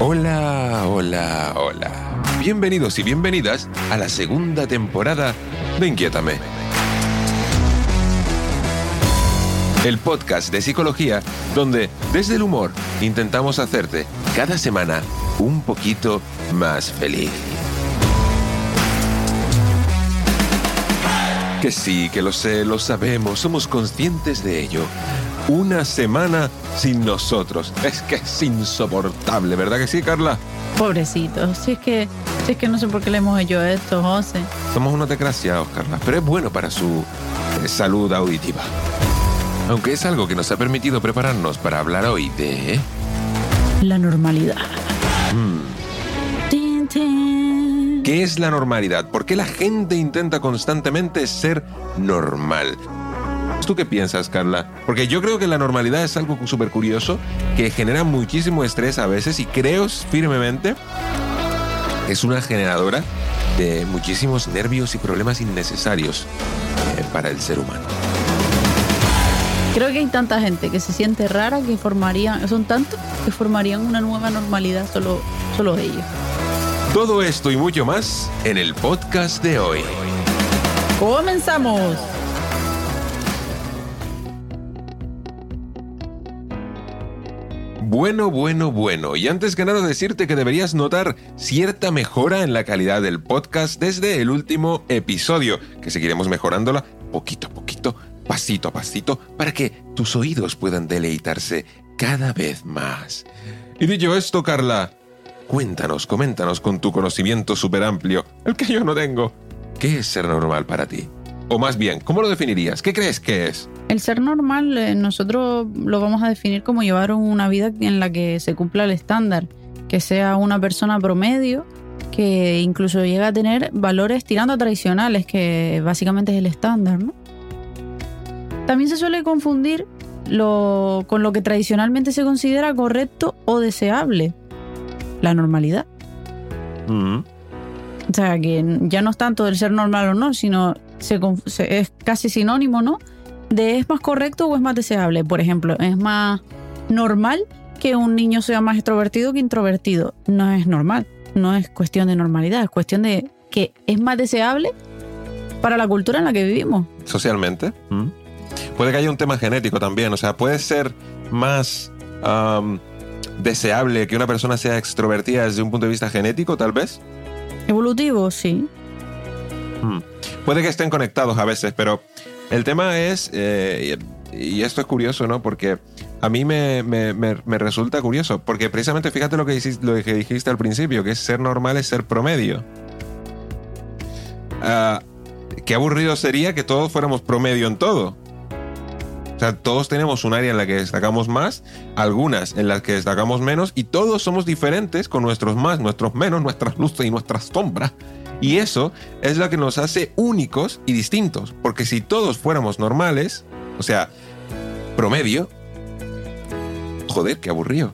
Hola, hola, hola. Bienvenidos y bienvenidas a la segunda temporada de Inquiétame. El podcast de psicología donde desde el humor intentamos hacerte cada semana un poquito más feliz. Que sí, que lo sé, lo sabemos, somos conscientes de ello. Una semana sin nosotros. Es que es insoportable, ¿verdad que sí, Carla? Pobrecito, si es que, si es que no sé por qué le hemos hecho esto, José. Somos unos desgraciados, Carla, pero es bueno para su eh, salud auditiva. Aunque es algo que nos ha permitido prepararnos para hablar hoy de... La normalidad. Tin. ¿Qué es la normalidad? ¿Por qué la gente intenta constantemente ser normal? ¿Tú qué piensas, Carla? Porque yo creo que la normalidad es algo súper curioso que genera muchísimo estrés a veces y creo firmemente es una generadora de muchísimos nervios y problemas innecesarios eh, para el ser humano. Creo que hay tanta gente que se siente rara que formarían, son tantos que formarían una nueva normalidad solo, solo ellos. Todo esto y mucho más en el podcast de hoy. ¡Comenzamos! Bueno, bueno, bueno. Y antes que nada decirte que deberías notar cierta mejora en la calidad del podcast desde el último episodio, que seguiremos mejorándola poquito a poquito, pasito a pasito, para que tus oídos puedan deleitarse cada vez más. Y dicho esto, Carla, cuéntanos, coméntanos con tu conocimiento súper amplio, el que yo no tengo. ¿Qué es ser normal para ti? O más bien, ¿cómo lo definirías? ¿Qué crees que es? El ser normal, eh, nosotros lo vamos a definir como llevar una vida en la que se cumpla el estándar, que sea una persona promedio, que incluso llega a tener valores tirando a tradicionales, que básicamente es el estándar, ¿no? También se suele confundir lo, con lo que tradicionalmente se considera correcto o deseable, la normalidad. Mm, O sea, que ya no es tanto del ser normal o no, sino se es casi sinónimo, ¿no? De es más correcto o es más deseable. Por ejemplo, es más normal que un niño sea más extrovertido que introvertido. No es normal, no es cuestión de normalidad, es cuestión de que es más deseable para la cultura en la que vivimos. socialmente. ¿Mm? Puede que haya un tema genético también, o sea, puede ser más deseable que una persona sea extrovertida desde un punto de vista genético, tal vez. Evolutivo, sí. Mm. Puede que estén conectados a veces, pero el tema es, eh, y, esto es curioso, ¿no? Porque a mí me, resulta curioso, porque precisamente fíjate lo que, hiciste, lo que dijiste al principio, que ser normal es ser promedio. Ah, qué aburrido sería que todos fuéramos promedio en todo. O sea, todos tenemos un área en la que destacamos más, algunas en las que destacamos menos, y todos somos diferentes con nuestros más, nuestros menos, nuestras luces y nuestras sombras. Y eso es lo que nos hace únicos y distintos. Porque si todos fuéramos normales, o sea, promedio, joder, qué aburrido.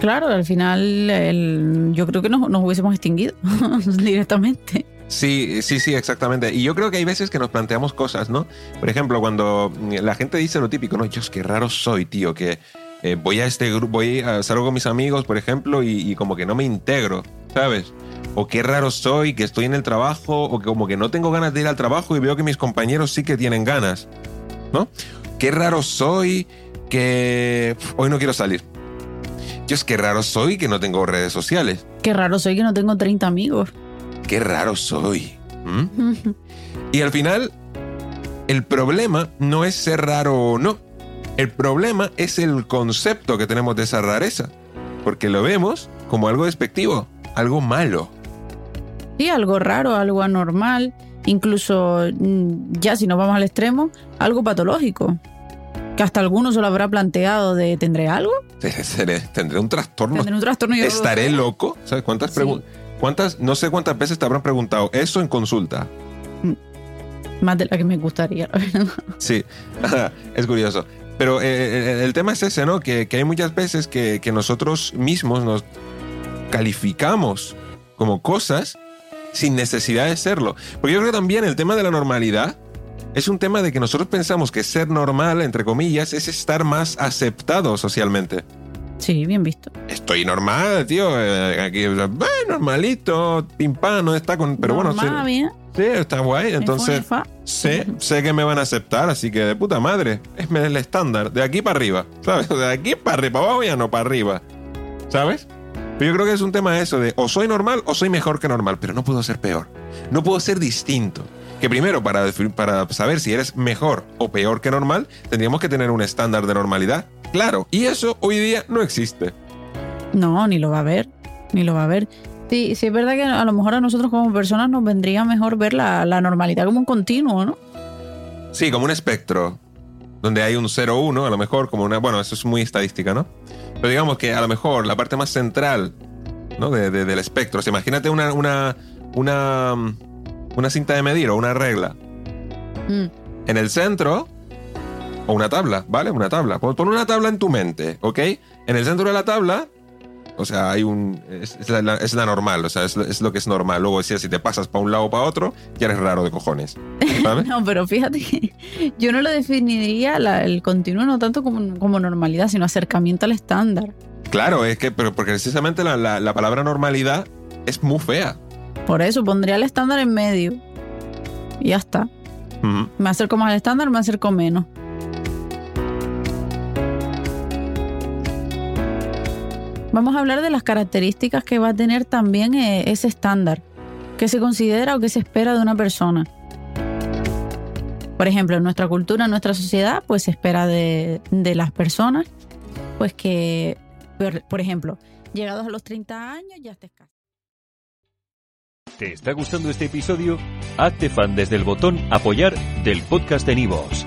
Claro, al final el- yo creo que nos, nos hubiésemos extinguido directamente. Sí, sí, sí, exactamente. Y yo creo que hay veces que nos planteamos cosas, ¿no? Por ejemplo, cuando la gente dice lo típico, ¿no? Dios, qué raro soy, tío, que eh, voy a este grupo, voy a salgo con mis amigos, por ejemplo, y, y como que no me integro, ¿sabes? O qué raro soy, que estoy en el trabajo, o que como que no tengo ganas de ir al trabajo y veo que mis compañeros sí que tienen ganas, ¿no? Qué raro soy, que hoy no quiero salir. Dios, qué raro soy que no tengo redes sociales. Qué raro soy que no tengo 30 amigos. Qué raro soy. ¿Mm? Y al final, el problema no es ser raro o no. El problema es el concepto que tenemos de esa rareza. Porque lo vemos como algo despectivo, algo malo. Algo raro, algo anormal, incluso mm, ya si nos vamos al extremo, algo patológico. Que hasta alguno se lo habrá planteado de ¿tendré algo? Tendré un trastorno. ¿Tendré un trastorno? Yo no lo ¿Estaré loco? ¿Sabes cuántas Sí. preguntas? ¿Cuántas, no sé cuántas veces te habrán preguntado eso en consulta? Más de la que me gustaría, la verdad. Sí, es curioso. Pero eh, el, el tema es ese, ¿no? Que, que hay muchas veces que, que nosotros mismos nos calificamos como cosas sin necesidad de serlo. Porque yo creo que también el tema de la normalidad es un tema de que nosotros pensamos que ser normal, entre comillas, es estar más aceptado socialmente. Sí, bien visto. Estoy normal, tío. eh, Aquí, bah, normalito, pim pam, no está con. Pero bueno, sí, bien. sí, está guay. Entonces, sé, sé que me van a aceptar, así que de puta madre. Es el estándar, de aquí para arriba, ¿sabes? De aquí para arriba, para abajo ya no, para arriba, ¿sabes? Pero yo creo que es un tema eso de o soy normal o soy mejor que normal, pero no puedo ser peor. No puedo ser distinto. Que primero, para, para saber si eres mejor o peor que normal, tendríamos que tener un estándar de normalidad. Claro, y eso hoy día no existe. No, ni lo va a ver. Ni lo va a ver. Sí, sí es verdad que a lo mejor a nosotros como personas nos vendría mejor ver la, la normalidad como un continuo, ¿no? Sí, como un espectro, donde hay un 0-1, a lo mejor, como una. Bueno, eso es muy estadística, ¿no? Pero digamos que a lo mejor la parte más central ¿no? de- de- del espectro. O sea, imagínate una, una, una, mm, una cinta de medir o una regla. Mm. En el centro, o una tabla, ¿vale? Una tabla. Pon, pon una tabla en tu mente, ¿ok? En el centro de la tabla, o sea, hay un. Es, es la, la- es la normal, o sea, es, lo- es lo que es normal. Luego, si, si te pasas para un lado o para otro, ya eres raro de cojones. No, pero fíjate que yo no lo definiría la- el continuo no tanto como, como normalidad, sino acercamiento al estándar. Claro, es que, pero porque precisamente la, la- la palabra normalidad es muy fea. Por eso pondría el estándar en medio. Y ya está. Me acerco más al estándar, me acerco menos. Vamos a hablar de las características que va a tener también eh, ese estándar, que se considera o que se espera de una persona. Por ejemplo, en nuestra cultura, en nuestra sociedad, pues se espera de, de las personas, pues que, por, ejemplo, llegados a los 30 años ya estés casado. ¿Te está gustando este episodio? Hazte fan desde el botón Apoyar del podcast de Nivos.